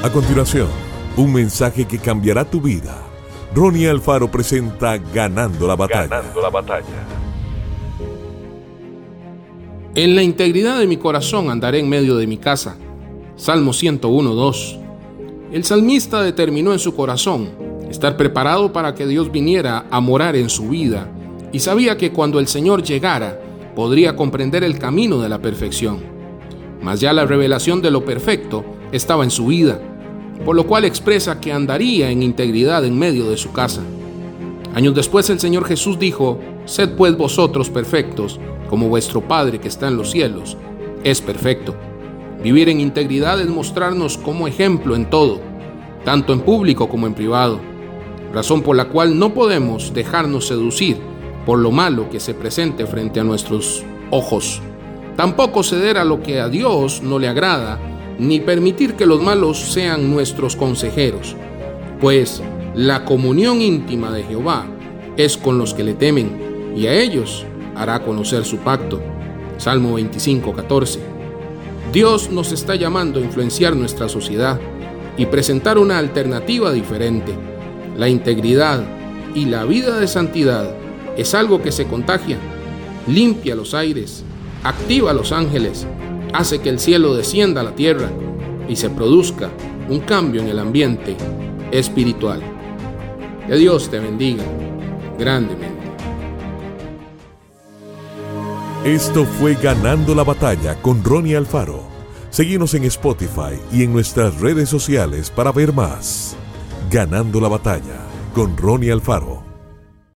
A continuación, un mensaje que cambiará tu vida. Ronnie Alfaro presenta Ganando la batalla. Ganando la batalla. En la integridad de mi corazón andaré en medio de mi casa. Salmo 101.2. El salmista determinó en su corazón estar preparado para que Dios viniera a morar en su vida y sabía que cuando el Señor llegara podría comprender el camino de la perfección. Mas ya la revelación de lo perfecto estaba en su vida por lo cual expresa que andaría en integridad en medio de su casa. Años después el Señor Jesús dijo, Sed pues vosotros perfectos, como vuestro Padre que está en los cielos es perfecto. Vivir en integridad es mostrarnos como ejemplo en todo, tanto en público como en privado, razón por la cual no podemos dejarnos seducir por lo malo que se presente frente a nuestros ojos. Tampoco ceder a lo que a Dios no le agrada ni permitir que los malos sean nuestros consejeros, pues la comunión íntima de Jehová es con los que le temen, y a ellos hará conocer su pacto. Salmo 25, 14. Dios nos está llamando a influenciar nuestra sociedad y presentar una alternativa diferente. La integridad y la vida de santidad es algo que se contagia, limpia los aires, activa los ángeles, hace que el cielo descienda a la tierra y se produzca un cambio en el ambiente espiritual. Que Dios te bendiga grandemente. Esto fue Ganando la Batalla con Ronnie Alfaro. Seguimos en Spotify y en nuestras redes sociales para ver más. Ganando la Batalla con Ronnie Alfaro.